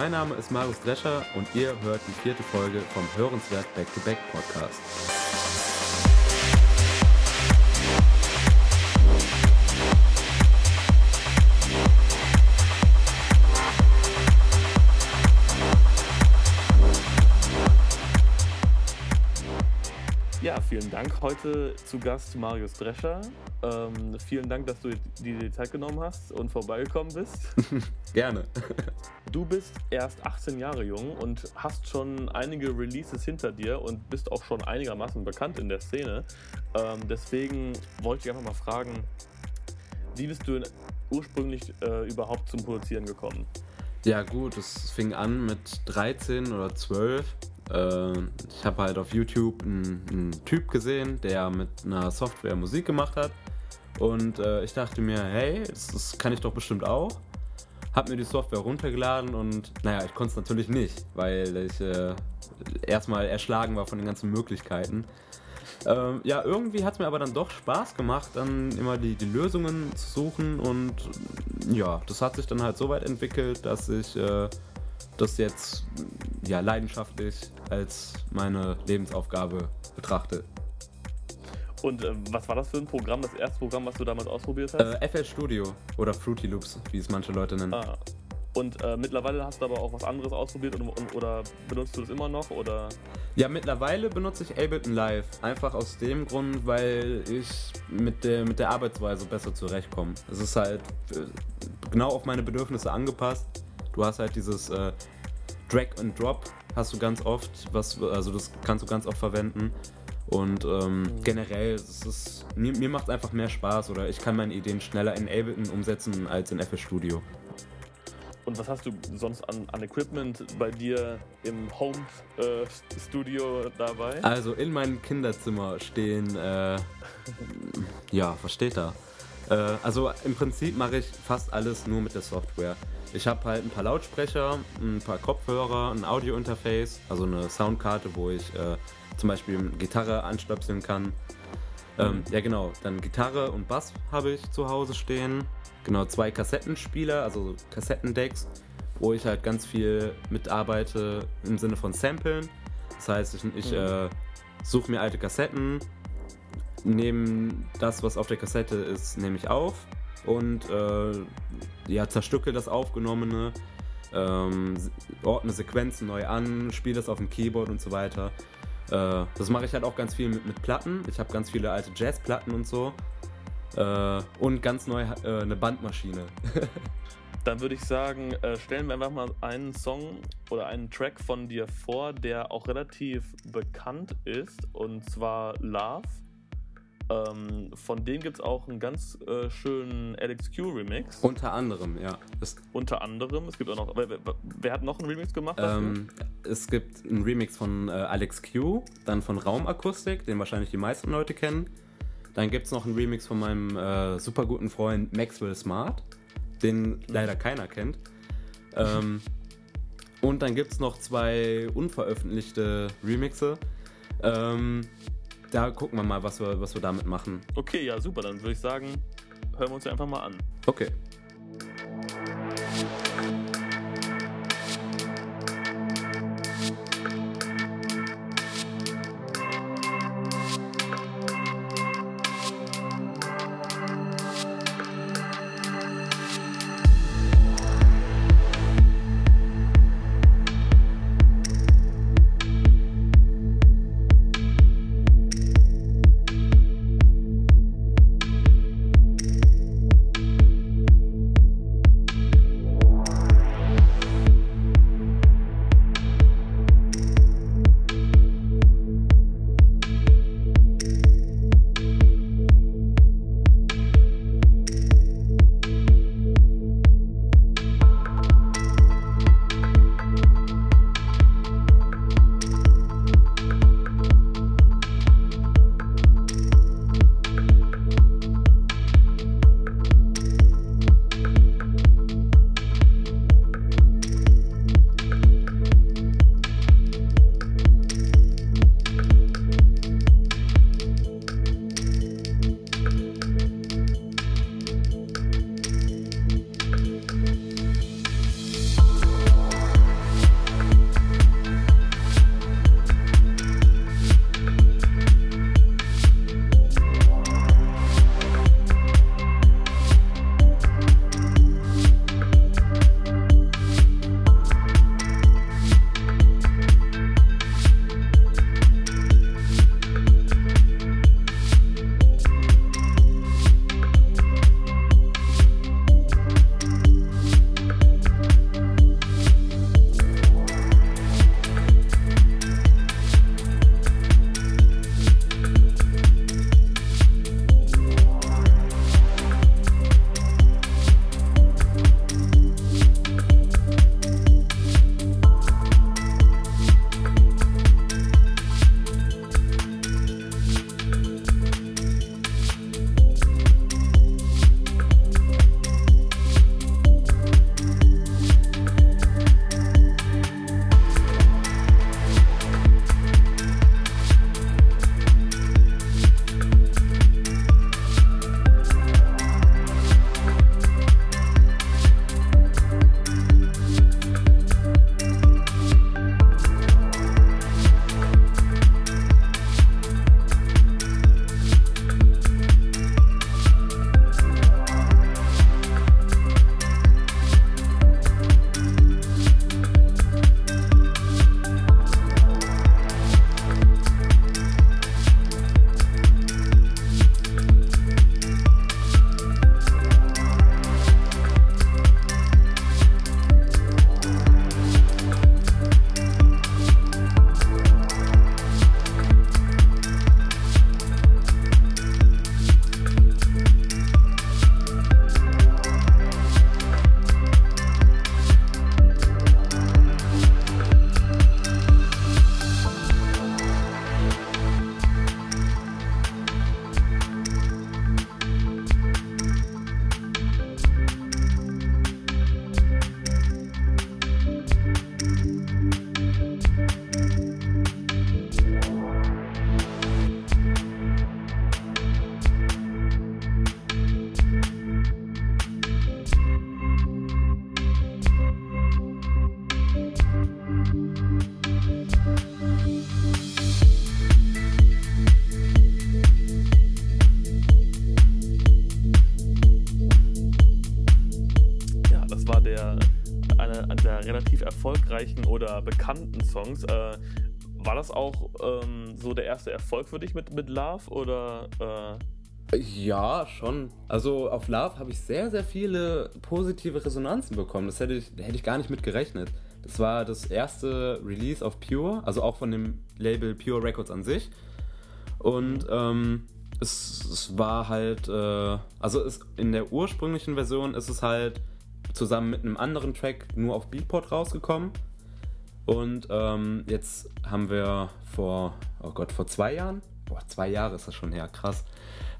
mein Name ist Marius Drescher und ihr hört die vierte Folge vom Hörenswert Back-to-Back Podcast. Vielen Dank. Heute zu Gast Marius Drescher. Ähm, vielen Dank, dass du dir die Zeit genommen hast und vorbeigekommen bist. Gerne. Du bist erst 18 Jahre jung und hast schon einige Releases hinter dir und bist auch schon einigermaßen bekannt in der Szene. Ähm, deswegen wollte ich einfach mal fragen, wie bist du ursprünglich äh, überhaupt zum Produzieren gekommen? Ja gut, es fing an mit 13 oder 12 äh, ich habe halt auf YouTube einen, Typ gesehen, der mit einer Software Musik gemacht hat. Und äh, ich dachte mir, hey, das, das, kann ich doch bestimmt auch. Hab mir die Software runtergeladen und naja, ich konnte es natürlich nicht, weil ich äh, erstmal erschlagen war von den ganzen Möglichkeiten. Ähm, ja, irgendwie hat es mir aber dann doch Spaß gemacht, dann immer die, die Lösungen zu suchen und ja, das hat sich dann halt so weit entwickelt, dass ich äh, das jetzt ja, leidenschaftlich als meine Lebensaufgabe betrachte. Und äh, was war das für ein Programm, das erste Programm, was du damals ausprobiert hast? Äh, FL Studio oder Fruity Loops, wie es manche Leute nennen. Ah. Und äh, mittlerweile hast du aber auch was anderes ausprobiert und, und, oder benutzt du das immer noch? Oder? Ja, mittlerweile benutze ich Ableton Live. Einfach aus dem Grund, weil ich mit der, mit der Arbeitsweise besser zurechtkomme. Es ist halt äh, genau auf meine Bedürfnisse angepasst. Du hast halt dieses äh, Drag and Drop hast du ganz oft, was, also das kannst du ganz oft verwenden. Und ähm, mhm. generell, es ist, mir, mir macht es einfach mehr Spaß oder ich kann meine Ideen schneller in Ableton umsetzen als in FL Studio. Und was hast du sonst an, an Equipment bei dir im Home-Studio äh, dabei? Also in meinem Kinderzimmer stehen, äh, ja, was steht da? Äh, also im Prinzip mache ich fast alles nur mit der Software. Ich habe halt ein paar Lautsprecher, ein paar Kopfhörer, ein Audio-Interface, also eine Soundkarte, wo ich äh, zum Beispiel Gitarre anstöpseln kann. Ähm, mhm. ja genau, dann Gitarre und Bass habe ich zu Hause stehen. Genau, zwei Kassettenspieler, also Kassettendecks, wo ich halt ganz viel mitarbeite im Sinne von Samplen. Das heißt, ich, ich mhm. äh, suche mir alte Kassetten, nehme das, was auf der Kassette ist, nehme ich auf und äh, ja, zerstücke das Aufgenommene, ähm, ordne Sequenzen neu an, spiele das auf dem Keyboard und so weiter. Äh, das mache ich halt auch ganz viel mit, mit Platten. Ich habe ganz viele alte Jazzplatten und so. Äh, und ganz neu äh, eine Bandmaschine. Dann würde ich sagen, äh, stellen wir einfach mal einen Song oder einen Track von dir vor, der auch relativ bekannt ist, und zwar Love ähm, von denen gibt es auch einen ganz äh, schönen LXQ-Remix. Unter anderem, ja. Es Unter anderem. Es gibt auch noch. Wer, wer hat noch einen Remix gemacht? Ähm, es gibt einen Remix von äh, Alex Q, dann von Raumakustik, den wahrscheinlich die meisten Leute kennen. Dann gibt es noch einen Remix von meinem äh, super guten Freund Maxwell Smart, den leider keiner kennt. Ähm, und dann gibt es noch zwei unveröffentlichte Remixe. Ähm, da gucken wir mal, was wir, was wir damit machen. Okay, ja, super. Dann würde ich sagen, hören wir uns einfach mal an. Okay. Songs. Äh, war das auch ähm, so der erste Erfolg für dich mit, mit Love oder? Äh? Ja, schon. Also auf Love habe ich sehr, sehr viele positive Resonanzen bekommen. Das hätte ich, hätte ich gar nicht mit gerechnet. Das war das erste Release auf Pure, also auch von dem Label Pure Records an sich. Und ähm, es, es, war halt, äh, also es, in der ursprünglichen Version ist es halt zusammen mit einem anderen Track nur auf Beatport rausgekommen. Und ähm, jetzt haben wir vor, oh Gott, vor zwei Jahren, boah, zwei Jahre ist das schon her, krass.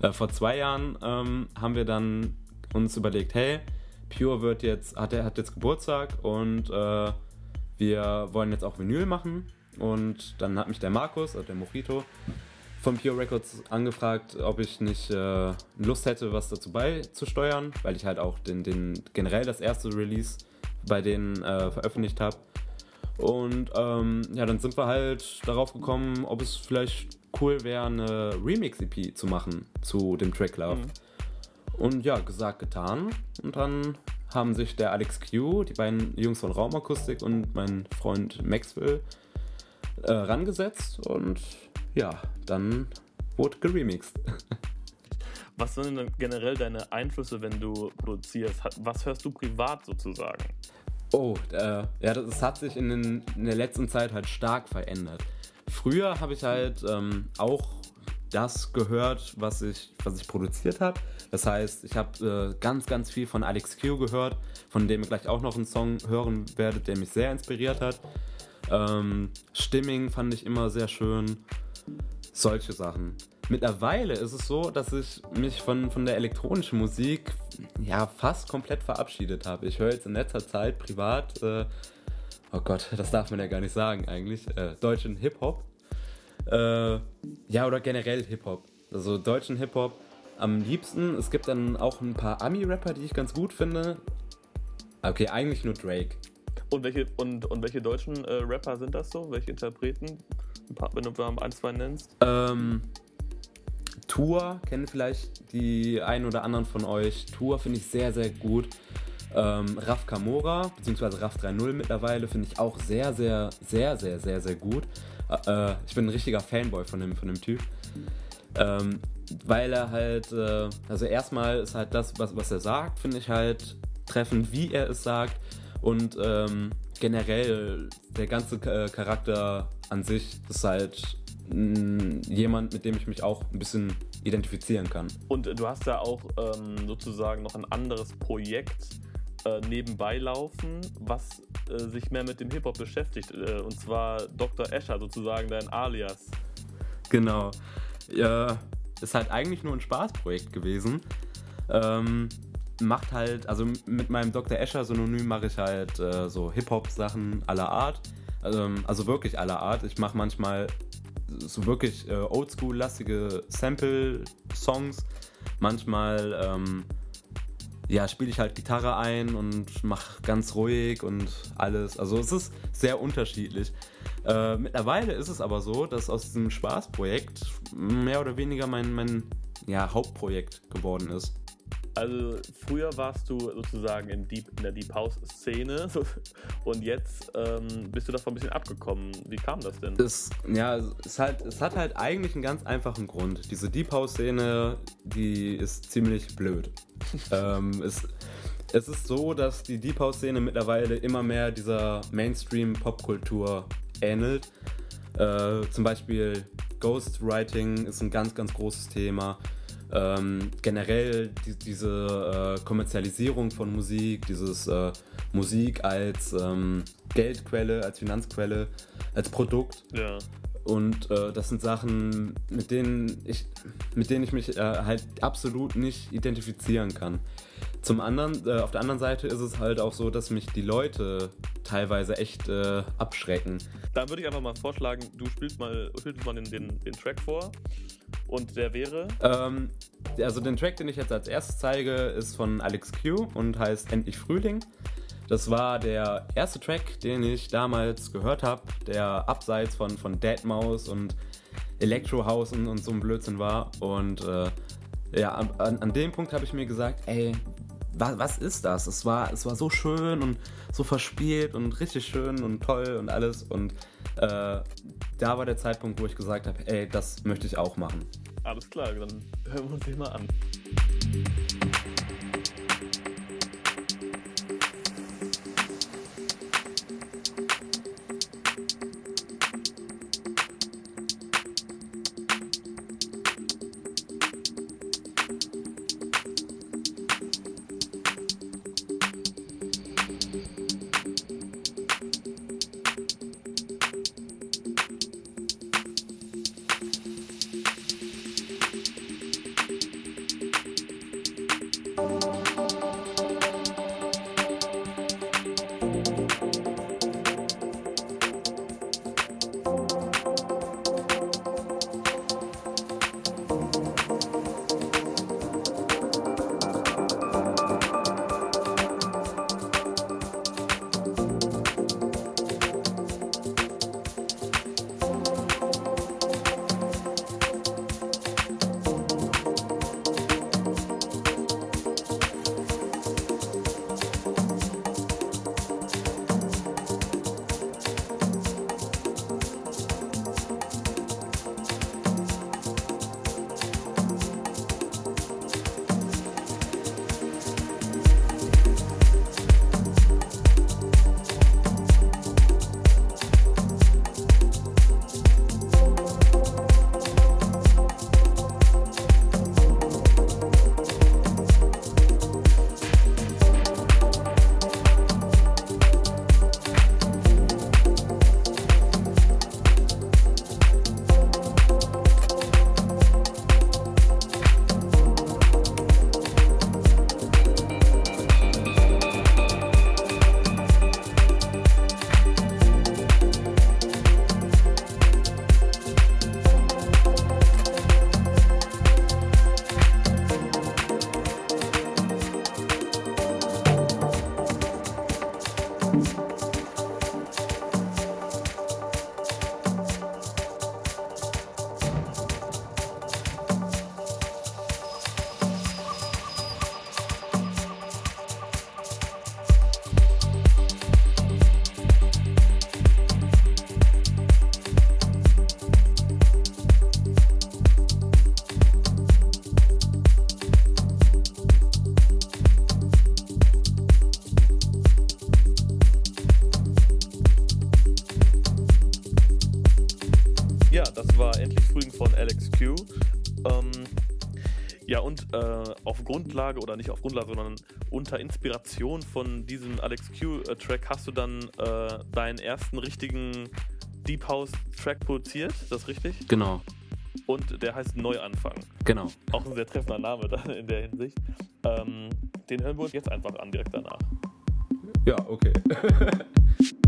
Äh, vor zwei Jahren ähm, haben wir dann uns überlegt, hey, Pure wird jetzt, hat, hat jetzt Geburtstag und äh, wir wollen jetzt auch Vinyl machen. Und dann hat mich der Markus, also der Mojito, von Pure Records angefragt, ob ich nicht äh, Lust hätte, was dazu beizusteuern, weil ich halt auch den, den generell das erste Release bei denen äh, veröffentlicht habe. Und ähm, ja, dann sind wir halt darauf gekommen, ob es vielleicht cool wäre, eine Remix-EP zu machen zu dem Track Love. Mhm. Und ja, gesagt, getan. Und dann haben sich der Alex Q, die beiden Jungs von Raumakustik und mein Freund Maxwell äh, rangesetzt und ja, dann wurde geremixed. Was sind denn generell deine Einflüsse, wenn du produzierst? Was hörst du privat sozusagen? Oh, äh, ja, das hat sich in, den, in, der letzten Zeit halt stark verändert. Früher habe ich halt ähm, auch das gehört, was ich, was ich produziert habe. Das heißt, ich habe äh, ganz, ganz viel von Alex Q gehört, von dem ihr gleich auch noch einen Song hören werdet, der mich sehr inspiriert hat. Ähm, Stimming fand ich immer sehr schön. Solche Sachen. Mittlerweile ist es so, dass ich mich von, von der elektronischen Musik ja fast komplett verabschiedet habe. Ich höre jetzt in letzter Zeit privat, äh, oh Gott, das darf man ja gar nicht sagen eigentlich, äh, deutschen Hip-Hop. Äh, ja, oder generell Hip-Hop. Also deutschen Hip-Hop am liebsten. Es gibt dann auch ein paar Ami-Rapper, die ich ganz gut finde. Okay, eigentlich nur Drake. Und welche, und, und welche deutschen äh, Rapper sind das so? Welche Interpreten? Ein paar, wenn du ein, zwei nennst. Ähm, Tour kennen vielleicht die einen oder anderen von euch. Tour finde ich sehr, sehr gut. Ähm, Raf Kamora, beziehungsweise Raf 3.0 mittlerweile, finde ich auch sehr, sehr, sehr, sehr, sehr, sehr gut. Äh, ich bin ein richtiger Fanboy von dem, von dem Typ. Ähm, weil er halt, äh, also erstmal ist halt das, was, was er sagt, finde ich halt treffend, wie er es sagt. Und ähm, generell der ganze äh, Charakter an sich ist halt jemand, mit dem ich mich auch ein bisschen identifizieren kann. Und du hast da auch ähm, sozusagen noch ein anderes Projekt äh, nebenbei laufen, was äh, sich mehr mit dem Hip-Hop beschäftigt. Äh, und zwar Dr. Escher, sozusagen dein Alias. Genau. Ja, ist halt eigentlich nur ein Spaßprojekt gewesen. Ähm, macht halt, also mit meinem Dr. Escher Synonym mache ich halt äh, so Hip-Hop-Sachen aller Art. Also, also wirklich aller Art. Ich mache manchmal so wirklich äh, oldschool-lastige Sample-Songs. Manchmal ähm, ja, spiele ich halt Gitarre ein und mache ganz ruhig und alles. Also es ist sehr unterschiedlich. Äh, mittlerweile ist es aber so, dass aus diesem Spaßprojekt mehr oder weniger mein, mein ja, Hauptprojekt geworden ist. Also früher warst du sozusagen in, Deep, in der Deep House Szene und jetzt ähm, bist du davon ein bisschen abgekommen. Wie kam das denn? Das, ja, es, halt, es hat halt eigentlich einen ganz einfachen Grund. Diese Deep House Szene, die ist ziemlich blöd. ähm, es, es ist so, dass die Deep House Szene mittlerweile immer mehr dieser Mainstream Popkultur ähnelt. Äh, zum Beispiel Ghostwriting ist ein ganz, ganz großes Thema. Ähm, generell die, diese äh, Kommerzialisierung von Musik, dieses äh, Musik als ähm, Geldquelle, als Finanzquelle, als Produkt. Ja. Und äh, das sind Sachen, mit denen ich, mit denen ich mich äh, halt absolut nicht identifizieren kann. Zum anderen, äh, auf der anderen Seite ist es halt auch so, dass mich die Leute teilweise echt äh, abschrecken. Dann würde ich einfach mal vorschlagen, du spielst mal, spielst mal den, den, den Track vor. Und der wäre? Ähm, also den Track, den ich jetzt als erstes zeige, ist von Alex Q und heißt Endlich Frühling. Das war der erste Track, den ich damals gehört habe, der abseits von, von Deadmaus und Electro House und, und so ein Blödsinn war. Und äh, ja, an, an dem Punkt habe ich mir gesagt, ey, was, was ist das? Es war, es war so schön und so verspielt und richtig schön und toll und alles. Und äh, da war der Zeitpunkt, wo ich gesagt habe, ey, das möchte ich auch machen. Alles klar, dann hören wir uns den mal an. Q. Ähm, ja, und äh, auf Grundlage, oder nicht auf Grundlage, sondern unter Inspiration von diesem Alex Q-Track hast du dann äh, deinen ersten richtigen Deep House-Track produziert, ist das richtig? Genau, Und der heißt Neuanfang. genau. Auch ein sehr treffender Name dann in der Hinsicht. Ähm, den hören wir uns jetzt einfach an, direkt danach. Ja, okay.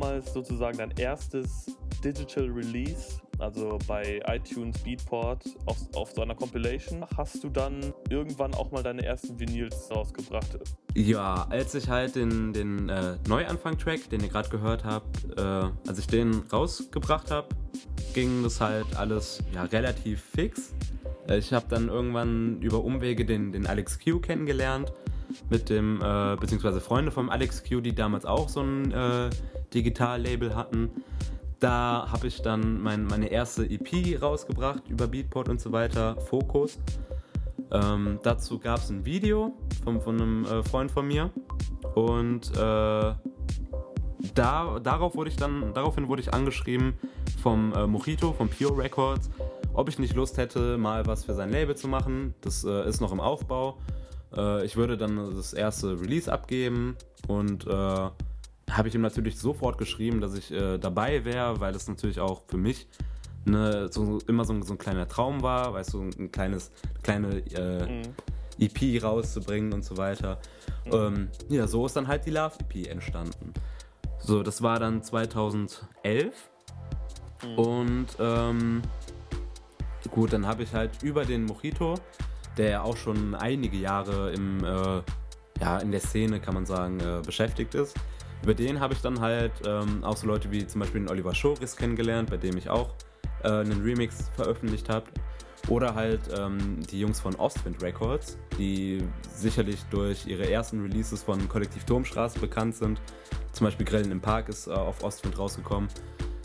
damals sozusagen dein erstes Digital Release, also bei iTunes Beatport auf, auf so einer Compilation. Hast du dann irgendwann auch mal deine ersten Vinyls rausgebracht? Ja, als ich halt den, den äh, Neuanfang-Track, den ihr gerade gehört habt, äh, als ich den rausgebracht habe, ging das halt alles ja, relativ fix. Äh, ich habe dann irgendwann über Umwege den, den Alex Q kennengelernt mit dem, äh, beziehungsweise Freunde vom Alex Q, die damals auch so ein äh, Digital-Label hatten. Da habe ich dann mein, meine erste EP rausgebracht über Beatport und so weiter, Fokus. Ähm, dazu gab es ein Video von, von einem äh, Freund von mir und äh, da, darauf wurde ich dann, daraufhin wurde ich angeschrieben vom äh, Mojito, von Pure Records, ob ich nicht Lust hätte, mal was für sein Label zu machen. Das äh, ist noch im Aufbau äh, ich würde dann das erste Release abgeben und äh, habe ich ihm natürlich sofort geschrieben, dass ich äh, dabei wäre, weil das natürlich auch für mich ne, so, immer so, so, ein kleiner Traum war, weißt du, ein kleines, kleine äh, mhm. EP rauszubringen und so weiter. Mhm. Ähm, ja, so ist dann halt die Love EP entstanden. So, das war dann 2011 mhm. und ähm, gut, dann habe ich halt über den Mojito der ja auch schon einige Jahre im, äh, ja, in der Szene, kann man sagen, äh, beschäftigt ist. Über den habe ich dann halt ähm, auch so Leute wie zum Beispiel den Oliver Schoris kennengelernt, bei dem ich auch äh, einen Remix veröffentlicht habe. Oder halt ähm, die Jungs von Ostwind Records, die sicherlich durch ihre ersten Releases von Kollektiv Turmstraße bekannt sind. Zum Beispiel Grillen im Park ist äh, auf Ostwind rausgekommen.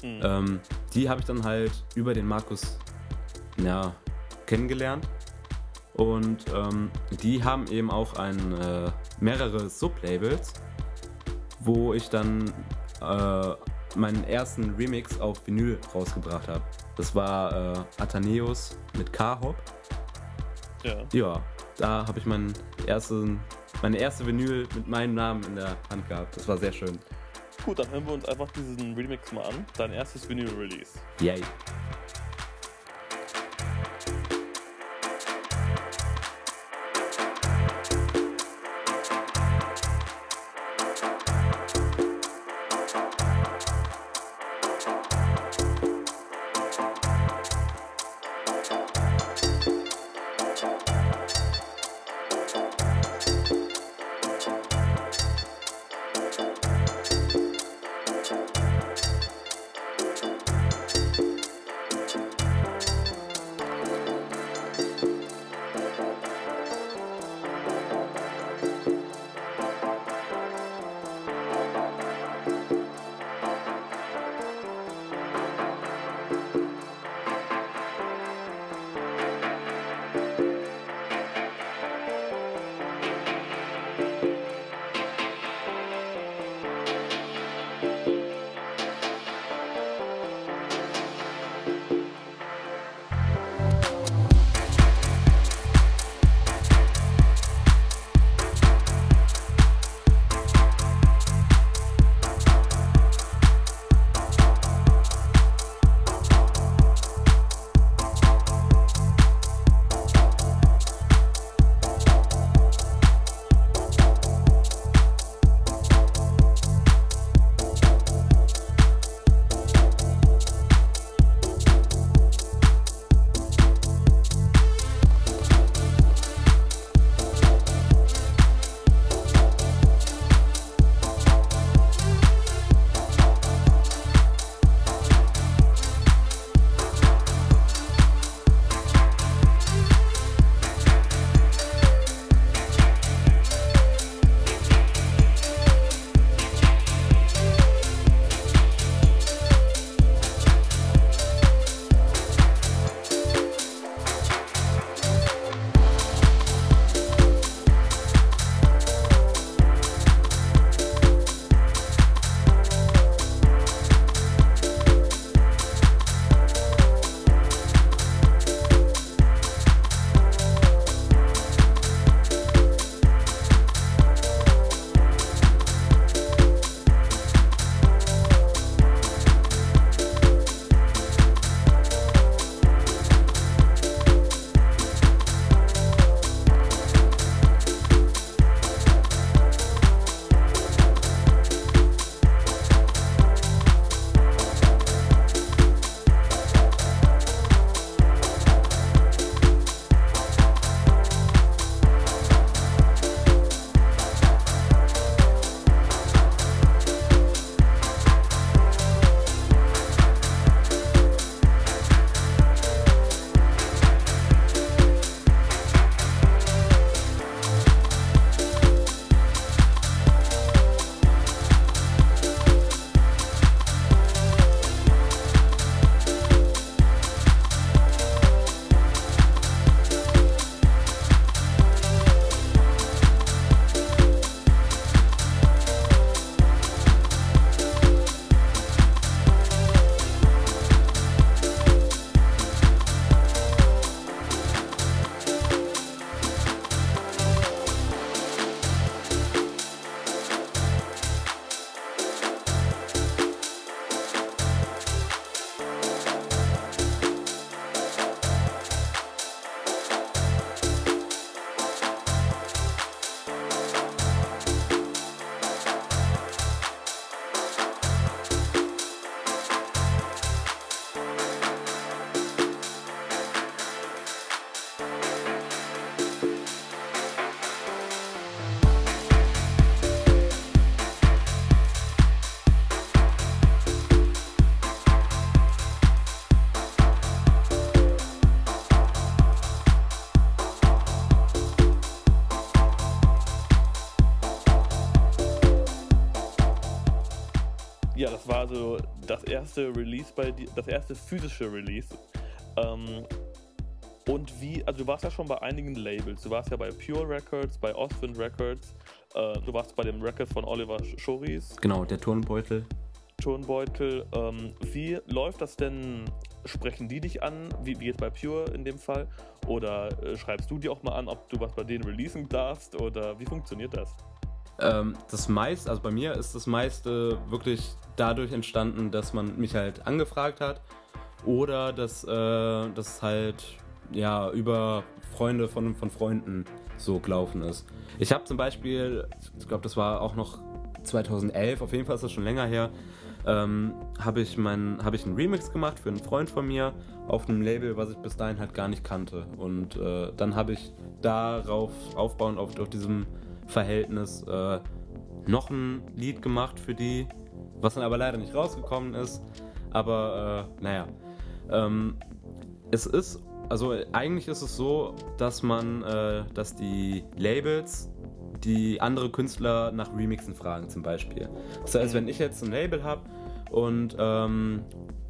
Mhm. Ähm, die habe ich dann halt über den Markus ja, kennengelernt. Und ähm, die haben eben auch ein, äh, mehrere Sublabels, wo ich dann äh, meinen ersten Remix auf Vinyl rausgebracht habe. Das war äh, Athaneus mit K-Hop. Ja. Ja, da habe ich meinen ersten, meine erste Vinyl mit meinem Namen in der Hand gehabt. Das war sehr schön. Gut, dann hören wir uns einfach diesen Remix mal an. Dein erstes Vinyl-Release. Yay. Erste Release bei dir, das erste physische Release. Ähm, und wie, also du warst ja schon bei einigen Labels. Du warst ja bei Pure Records, bei Ostwind Records. Äh, du warst bei dem Record von Oliver Schoris. Genau, der Turnbeutel. Turnbeutel. Ähm, wie läuft das denn? Sprechen die dich an, wie, wie jetzt bei Pure in dem Fall? Oder äh, schreibst du die auch mal an, ob du was bei denen releasen darfst? Oder wie funktioniert das? Ähm, das meiste, also bei mir ist das meiste wirklich dadurch entstanden, dass man mich halt angefragt hat oder dass äh, das halt ja über Freunde von, von Freunden so gelaufen ist. Ich habe zum Beispiel, ich glaube, das war auch noch 2011, auf jeden Fall ist das schon länger her, ähm, habe ich, hab ich einen Remix gemacht für einen Freund von mir auf einem Label, was ich bis dahin halt gar nicht kannte. Und äh, dann habe ich darauf aufbauend auf, auf diesem Verhältnis äh, noch ein Lied gemacht für die, was dann aber leider nicht rausgekommen ist. Aber äh, naja, ähm, es ist, also eigentlich ist es so, dass man, äh, dass die Labels die andere Künstler nach Remixen fragen zum Beispiel. Das heißt, wenn ich jetzt ein Label habe und ähm,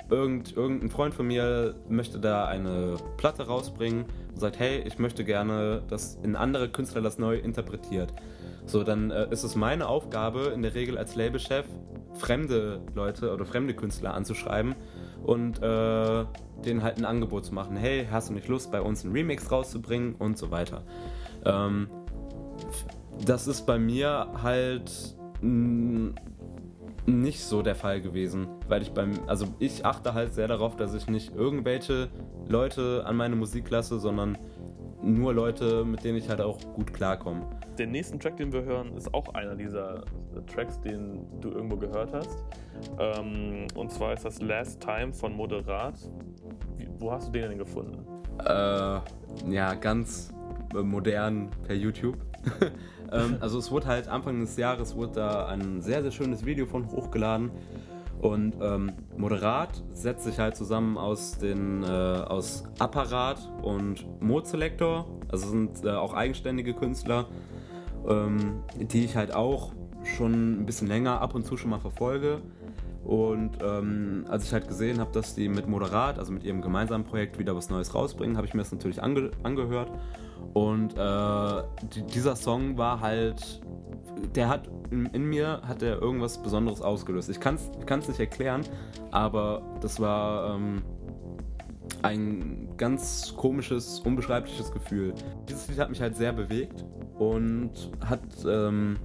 irgend, irgendein Freund von mir möchte da eine Platte rausbringen und sagt, hey, ich möchte gerne, dass ein anderer Künstler das neu interpretiert. So, dann äh, ist es meine Aufgabe, in der Regel als Labelchef, fremde Leute oder fremde Künstler anzuschreiben und äh, denen halt ein Angebot zu machen. Hey, hast du nicht Lust, bei uns einen Remix rauszubringen und so weiter. Ähm, das ist bei mir halt nicht so der Fall gewesen, weil ich beim, also ich achte halt sehr darauf, dass ich nicht irgendwelche Leute an meine Musik lasse, sondern nur Leute, mit denen ich halt auch gut klarkomme. Den nächsten Track, den wir hören, ist auch einer dieser Tracks, den du irgendwo gehört hast. Ähm, und zwar ist das Last Time von Moderat. Wo hast du den denn gefunden? Äh, ja, ganz modern per YouTube. ähm, also es wurde halt Anfang des Jahres wurde da ein sehr, sehr schönes Video von hochgeladen. Und ähm, Moderat setzt sich halt zusammen aus den äh, aus Apparat und Mode Selector. Also sind äh, auch eigenständige Künstler, ähm, die ich halt auch schon ein bisschen länger ab und zu schon mal verfolge. Und ähm, als ich halt gesehen habe, dass die mit Moderat, also mit ihrem gemeinsamen Projekt, wieder was Neues rausbringen, habe ich mir das natürlich ange angehört. Und äh, die, dieser Song war halt, der hat in, in, mir hat er irgendwas Besonderes ausgelöst. Ich kann es nicht erklären, aber das war ähm, ein ganz komisches, unbeschreibliches Gefühl. Dieses Lied hat mich halt sehr bewegt und hat ähm,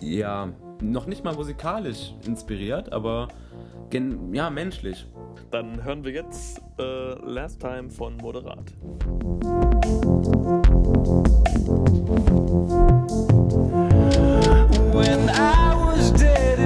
ja noch nicht mal musikalisch inspiriert, aber ja, menschlich. Dann hören wir jetzt äh, Last Time von Moderat. When I was dead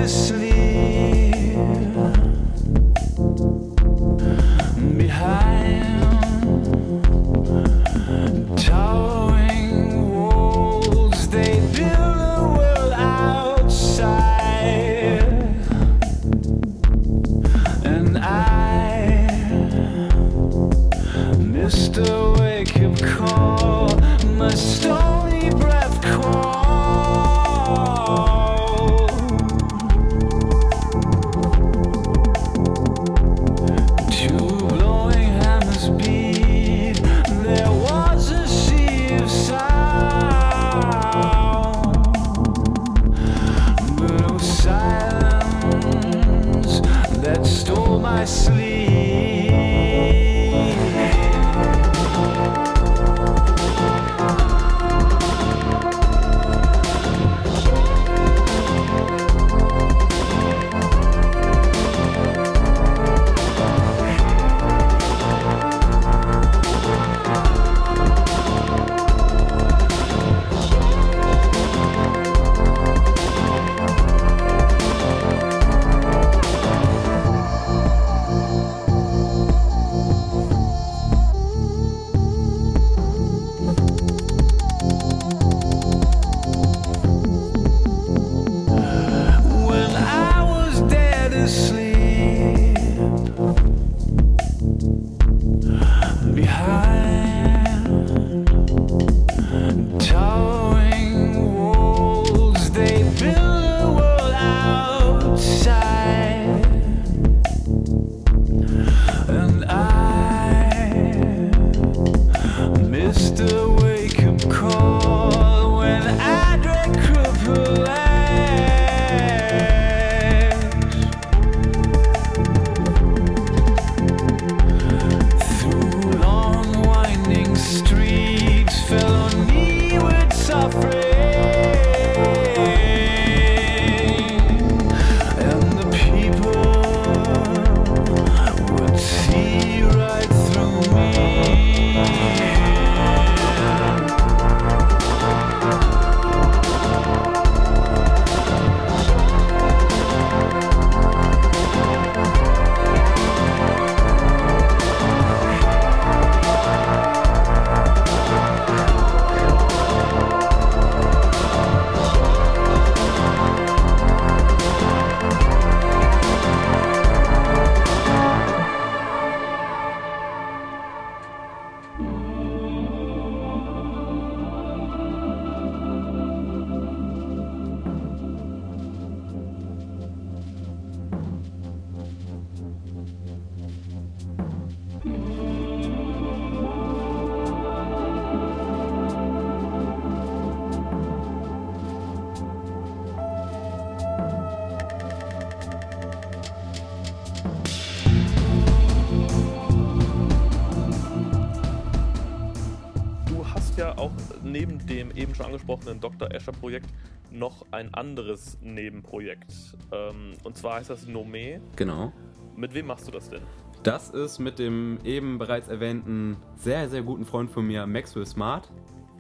angesprochenen Dr. Escher Projekt noch ein anderes Nebenprojekt. Ähm, und zwar heißt das Nome. Genau. Mit wem machst du das denn? Das ist mit dem eben bereits erwähnten sehr, sehr guten Freund von mir, Maxwell Smart,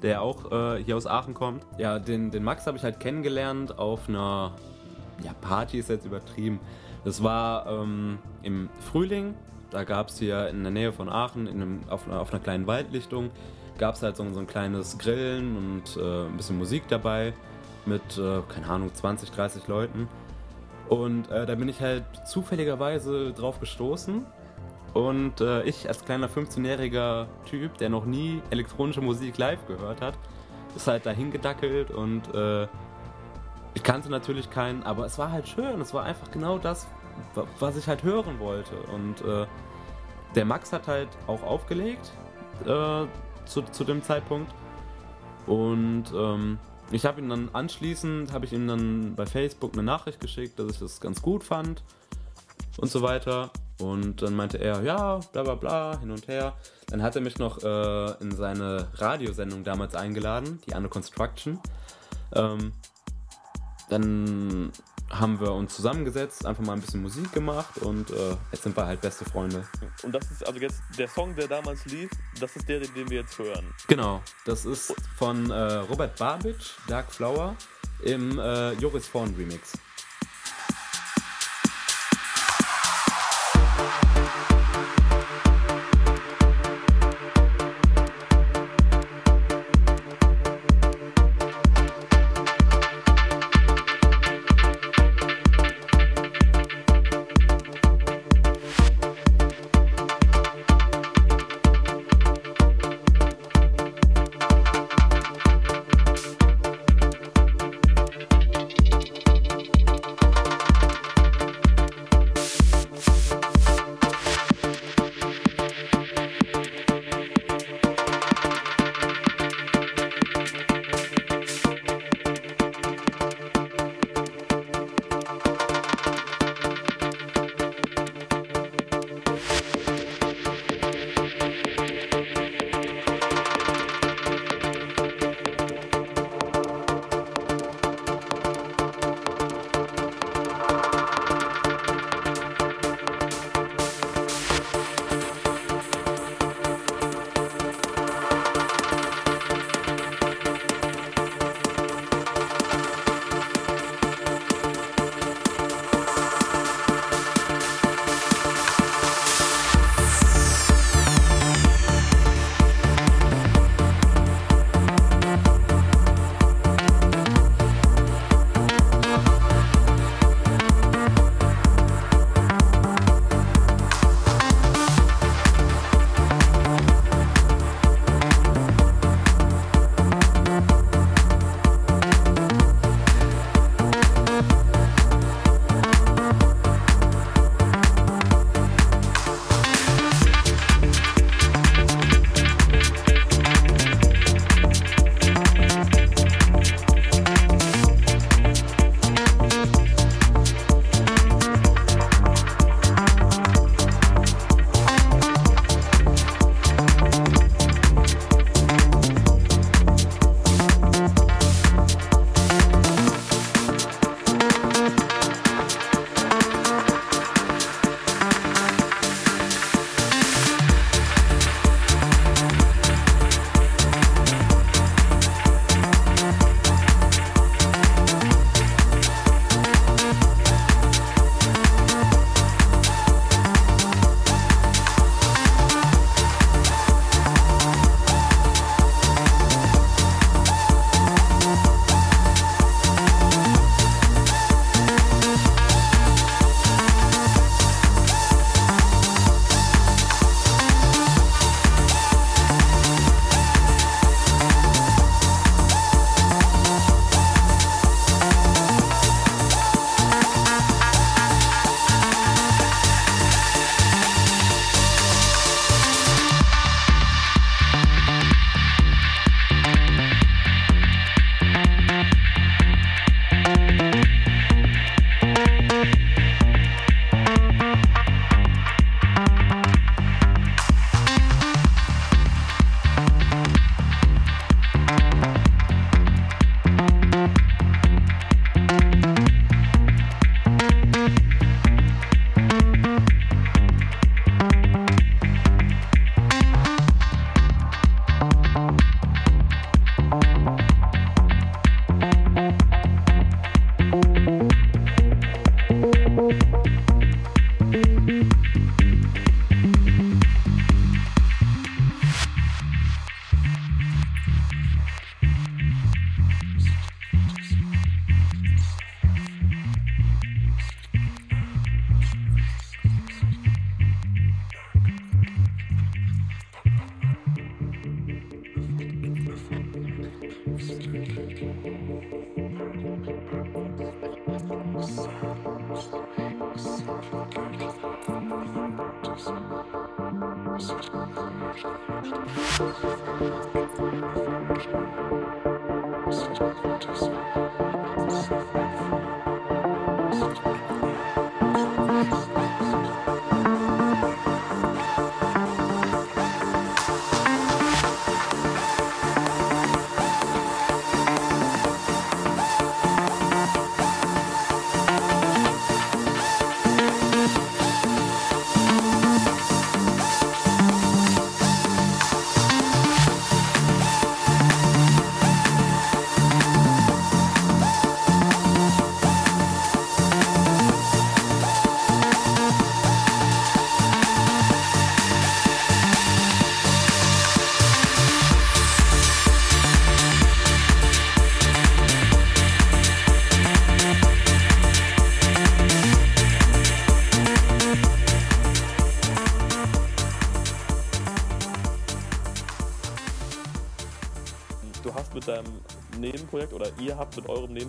der auch äh, hier aus Aachen kommt. Ja, den, den Max habe ich halt kennengelernt auf einer ja, Party, ist jetzt übertrieben. Das war ähm, im Frühling, da gab es hier in der Nähe von Aachen, in einem, auf, auf einer kleinen Waldlichtung, gab es halt so, so, ein kleines Grillen und äh, ein bisschen Musik dabei mit, äh, keine Ahnung, 20, 30 Leuten. Und äh, da bin ich halt zufälligerweise drauf gestoßen. Und äh, ich als kleiner 15-jähriger Typ, der noch nie elektronische Musik live gehört hat, ist halt dahin gedackelt und äh, ich kannte natürlich keinen, aber es war halt schön. Es war einfach genau das, was ich halt hören wollte. Und äh, der Max hat halt auch aufgelegt zu, zu dem Zeitpunkt. Und ähm, ich habe ihn dann anschließend, habe ich ihm dann bei Facebook eine Nachricht geschickt, dass ich das ganz gut fand und so weiter. Und dann meinte er, ja, bla bla bla, hin und her. Dann hat er mich noch äh, in seine Radiosendung damals eingeladen, die Anno Construction. Ähm, dann haben wir uns zusammengesetzt, einfach mal ein bisschen Musik gemacht und äh, jetzt sind wir halt beste Freunde. Und das ist also jetzt der Song, der damals lief, das ist der, den wir jetzt hören. Genau, das ist von äh, Robert Babic, Dark Flower, im äh, Joris Vorn Remix.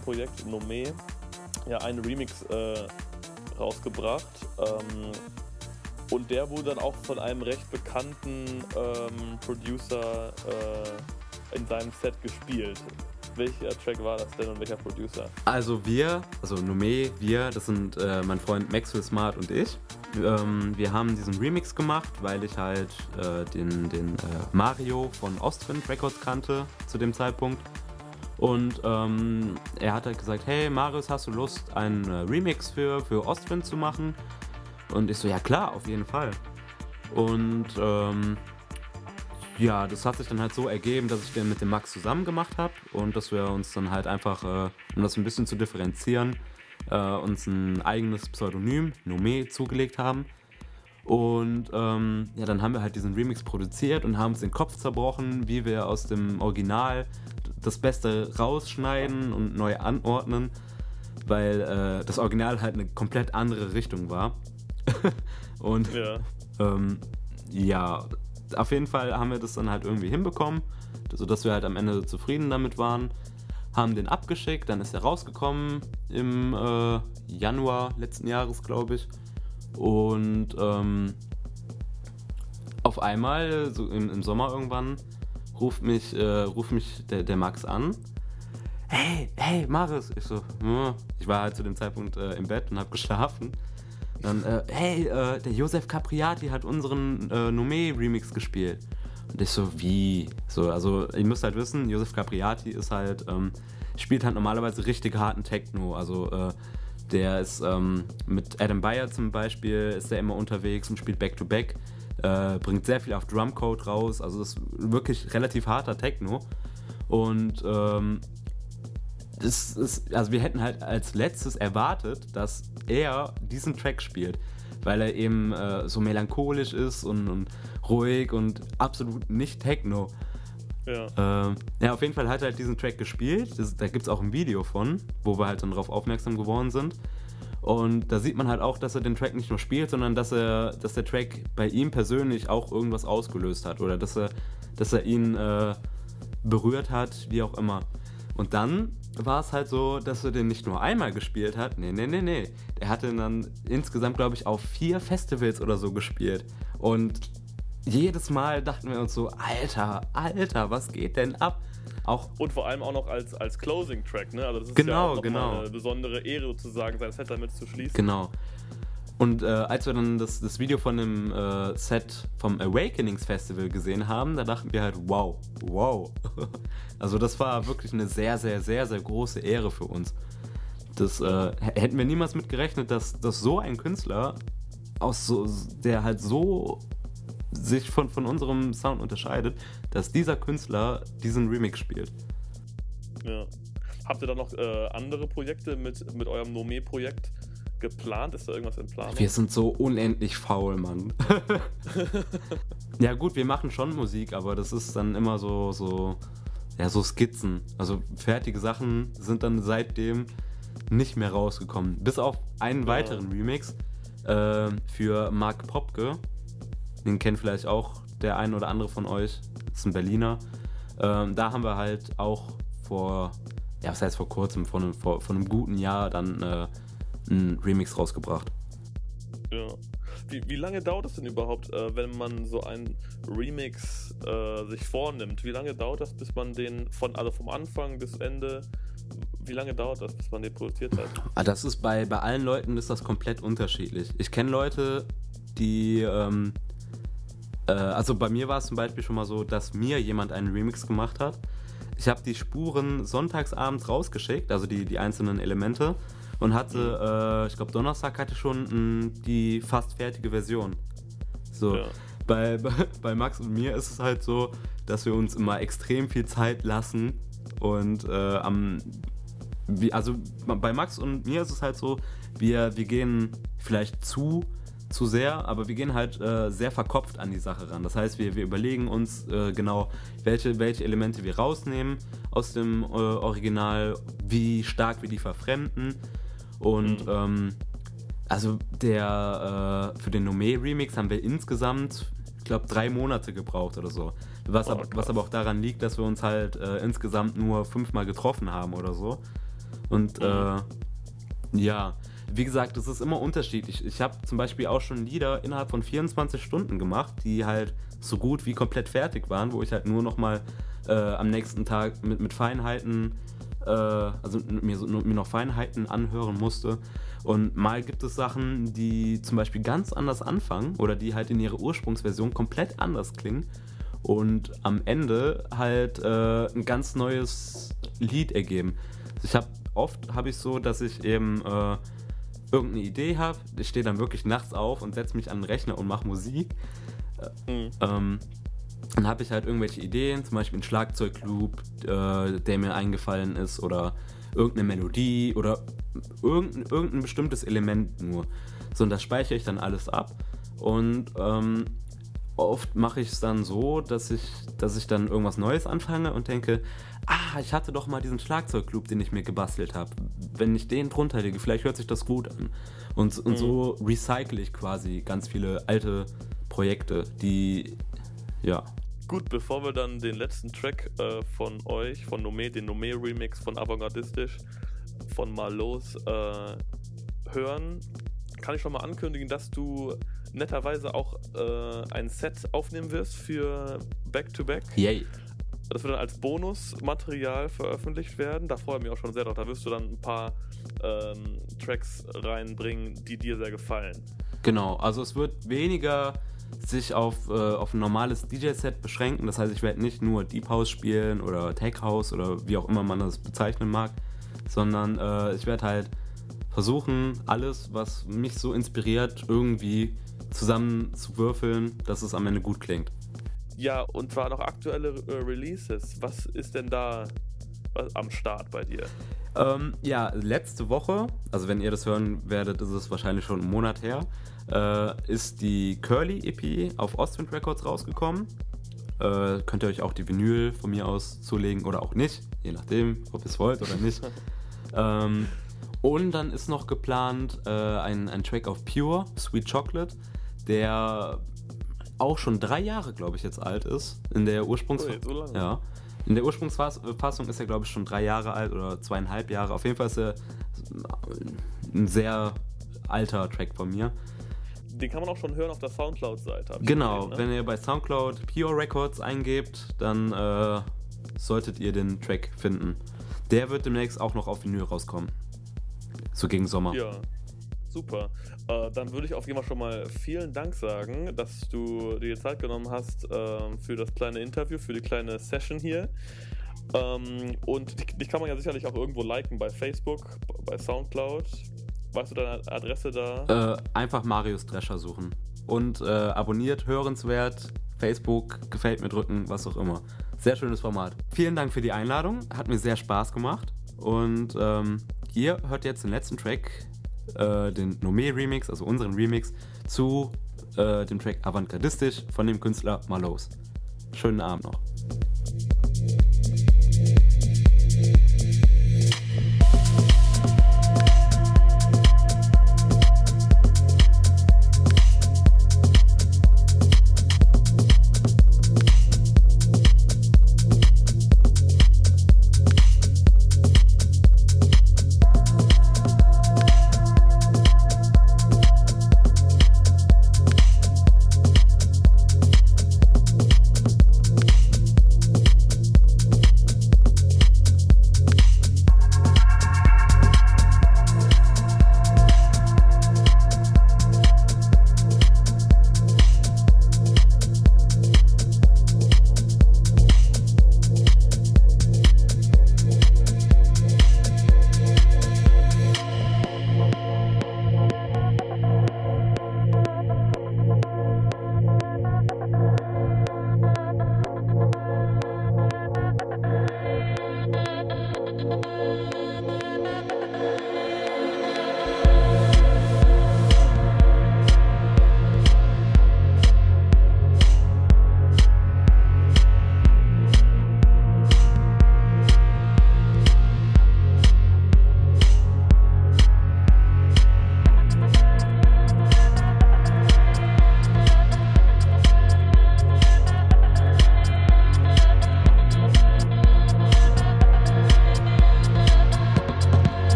Nebenprojekt Nome ja einen Remix äh, rausgebracht. Ähm, und der wurde dann auch von einem recht bekannten ähm, Producer äh, in seinem Set gespielt. Welcher Track war das denn und welcher Producer? Also wir, also Nome, wir, das sind äh, mein Freund Maxwell Smart und ich. Ähm, wir haben diesen Remix gemacht, weil ich halt äh, den, den äh, Mario von Ostwind Records kannte zu dem Zeitpunkt. Und ähm, er hat halt gesagt, hey Marius, hast du Lust, einen äh, Remix für, für Ostwind zu machen? Und ich so, ja klar, auf jeden Fall. Und ähm, ja, das hat sich dann halt so ergeben, dass ich den mit dem Max zusammen gemacht habe und dass wir uns dann halt einfach, äh, um das ein bisschen zu differenzieren, äh, uns ein eigenes Pseudonym, Nome, zugelegt haben. Und ähm, ja, dann haben wir halt diesen Remix produziert und haben uns den Kopf zerbrochen, wie wir aus dem Original das Beste rausschneiden und neu anordnen, weil äh, das Original halt eine komplett andere Richtung war. und Ja. ähm, ja, auf jeden Fall haben wir das dann halt irgendwie hinbekommen, sodass wir halt am Ende zufrieden damit waren. Haben den abgeschickt, dann ist er rausgekommen im äh, Januar letzten Jahres, glaube ich. Und ähm, auf einmal, so im, im Sommer irgendwann, ruft mich, äh, ruft mich der, der Max an. Hey, hey, Marius. Ich so, hm. ich war halt zu dem Zeitpunkt äh, im Bett und habe geschlafen. Dann, äh, hey, äh, der Josef Capriati hat unseren äh, Nome-Remix gespielt. Und ich so, wie? So, also, ihr müsst halt wissen, Josef Capriati ist halt, ähm, spielt halt normalerweise richtig harten Techno. Also, äh, der ist ähm, mit Adam Bayer zum Beispiel, ist der immer unterwegs und spielt Back-to-Back. Äh, bringt sehr viel auf Drumcode raus. Also, das ist wirklich relativ harter Techno. Und, ähm, das ist, also wir hätten halt als letztes erwartet, dass er diesen Track spielt, weil er eben äh, so melancholisch ist und, und ruhig und absolut nicht Techno. Ja. Ähm, ja, auf jeden Fall hat er halt diesen Track gespielt. Das, da gibt es auch ein Video von, wo wir halt dann darauf aufmerksam geworden sind. Und da sieht man halt auch, dass er den Track nicht nur spielt, sondern dass er, dass der Track bei ihm persönlich auch irgendwas ausgelöst hat oder dass er, dass er ihn äh, berührt hat, wie auch immer. Und dann war es halt so, dass er den nicht nur einmal gespielt hat. Nee, nee, nee, nee. Der hat den dann insgesamt, glaube ich, auf vier Festivals oder so gespielt. Und jedes Mal dachten wir uns so, Alter, Alter, was geht denn ab? Auch Und vor allem auch noch als, als Closing-Track, ne? Also das ist Genau, ja genau. eine besondere Ehre sozusagen, sein Set damit zu schließen. Genau. Und äh, als wir dann das, das Video von dem äh, Set vom Awakenings Festival gesehen haben, da dachten wir halt, wow, wow. also das war wirklich eine sehr, sehr, sehr, sehr große Ehre für uns. Das äh, hätten wir niemals mit gerechnet, dass, dass so ein Künstler, aus so, der halt so sich von, von unserem Sound unterscheidet, dass dieser Künstler diesen Remix spielt. Ja. Habt ihr da noch äh, andere Projekte mit, mit eurem Nome-Projekt geplant? Ist da irgendwas in Planung? Wir sind so unendlich faul, Mann. ja gut, wir machen schon Musik, aber das ist dann immer so, so, ja, so Skizzen. Also fertige Sachen sind dann seitdem nicht mehr rausgekommen. Bis auf einen Ja. weiteren Remix äh, für Mark Popke. Den kennt vielleicht auch der ein oder andere von euch. Das ist ein Berliner. Ähm, da haben wir halt auch vor, ja, was heißt vor kurzem, vor einem, vor, vor einem guten Jahr dann äh, einen Remix rausgebracht. Ja. wie, wie lange dauert es denn überhaupt, äh, wenn man so einen Remix äh, sich vornimmt? Wie lange dauert das, bis man den von, also vom Anfang bis Ende, wie lange dauert das, bis man den produziert hat? Ah, das ist bei, bei allen Leuten ist das komplett unterschiedlich. Ich kenne Leute, die, ähm, äh, also bei mir war es zum Beispiel schon mal so, dass mir jemand einen Remix gemacht hat. Ich habe die Spuren sonntagsabends rausgeschickt, also die, die einzelnen Elemente und hatte, äh, ich glaube, Donnerstag hatte schon mh, die fast fertige Version. So. Ja. Bei, bei, bei, Max und mir ist es halt so, dass wir uns immer extrem viel Zeit lassen und äh, am. Also bei Max und mir ist es halt so, wir, wir gehen vielleicht zu zu sehr, aber wir gehen halt äh, sehr verkopft an die Sache ran. Das heißt, wir, wir überlegen uns äh, genau, welche, welche Elemente wir rausnehmen aus dem äh, Original, wie stark wir die verfremden und mhm. ähm, also der äh, für den Nome Remix haben wir insgesamt, ich glaube, drei Monate gebraucht oder so. Was, oh, aber, was aber auch daran liegt, dass wir uns halt äh, insgesamt nur fünfmal getroffen haben oder so. Und mhm. äh, ja, wie gesagt, es ist immer unterschiedlich. Ich habe zum Beispiel auch schon Lieder innerhalb von 24 Stunden gemacht, die halt so gut wie komplett fertig waren, wo ich halt nur noch mal äh, am nächsten Tag mit, mit Feinheiten äh, also mir, mir noch Feinheiten anhören musste. Und mal gibt es Sachen, die zum Beispiel ganz anders anfangen oder die halt in ihrer Ursprungsversion komplett anders klingen und am Ende halt äh, ein ganz neues Lied ergeben. Ich habe oft habe ich so, dass ich eben äh, irgendeine Idee habe, ich stehe dann wirklich nachts auf und setze mich an den Rechner und mache Musik. Mhm. Ähm, dann habe ich halt irgendwelche Ideen, zum Beispiel ein Schlagzeugloop, äh, der mir eingefallen ist, oder irgendeine Melodie oder irgendein, irgendein bestimmtes Element nur. So, und das speichere ich dann alles ab. Und ähm, oft mache ich es dann so, dass ich, dass ich dann irgendwas Neues anfange und denke, ah, ich hatte doch mal diesen Schlagzeugloop, den ich mir gebastelt habe. Wenn ich den drunter lege, vielleicht hört sich das gut an. Und, und mhm. so recycle ich quasi ganz viele alte Projekte, die ja. Gut, bevor wir dann den letzten Track äh, von euch, von Nome, den Nome Remix von Avantgardistisch, von Malos äh, hören, kann ich schon mal ankündigen, dass du netterweise auch äh, ein Set aufnehmen wirst für Back to Back. Yay. Das wird dann als Bonusmaterial veröffentlicht werden. Da freue ich mich auch schon sehr drauf. Da wirst du dann ein paar ähm, Tracks reinbringen, die dir sehr gefallen. Genau, also es wird weniger sich auf, äh, auf ein normales DJ-Set beschränken. Das heißt, ich werde nicht nur Deep House spielen oder Tech House oder wie auch immer man das bezeichnen mag, sondern äh, ich werde halt versuchen, alles, was mich so inspiriert, irgendwie zusammen zu würfeln, dass es am Ende gut klingt. Ja, und zwar noch aktuelle äh, Releases. Was ist denn da am Start bei dir? Ähm, ja, letzte Woche, also wenn ihr das hören werdet, ist es wahrscheinlich schon einen Monat her, äh, ist die Curly EP auf Ostwind Records rausgekommen. Äh, könnt ihr euch auch die Vinyl von mir aus zulegen oder auch nicht, je nachdem, ob ihr es wollt oder nicht. ähm, und dann ist noch geplant äh, ein, ein Track auf Pure, Sweet Chocolate, der auch schon drei Jahre, glaube ich, jetzt alt ist. In der Ursprungsfassung. Oh, so ja. In der Ursprungsfassung ist er, glaube ich, schon drei Jahre alt oder zweieinhalb Jahre. Auf jeden Fall ist er ein sehr alter Track von mir. Den kann man auch schon hören auf der Soundcloud-Seite. Genau, gesehen, ne? wenn ihr bei Soundcloud Pure Records eingebt, dann äh, solltet ihr den Track finden. Der wird demnächst auch noch auf Vinyl rauskommen. So gegen Sommer. Ja, super. Äh, dann würde ich auf jeden Fall schon mal vielen Dank sagen, dass du dir Zeit genommen hast äh, für das kleine Interview, für die kleine Session hier. Ähm, und dich kann man ja sicherlich auch irgendwo liken bei Facebook, bei Soundcloud. Weißt du deine Adresse da? Äh, einfach Marius Drescher suchen. Und äh, abonniert, hörenswert, Facebook, gefällt mir drücken, was auch immer. Sehr schönes Format. Vielen Dank für die Einladung, hat mir sehr Spaß gemacht. Und ähm, ihr hört jetzt den letzten Track, äh, den Nome Remix, also unseren Remix, zu äh, dem Track Avantgardistisch von dem Künstler Malos. Schönen Abend noch.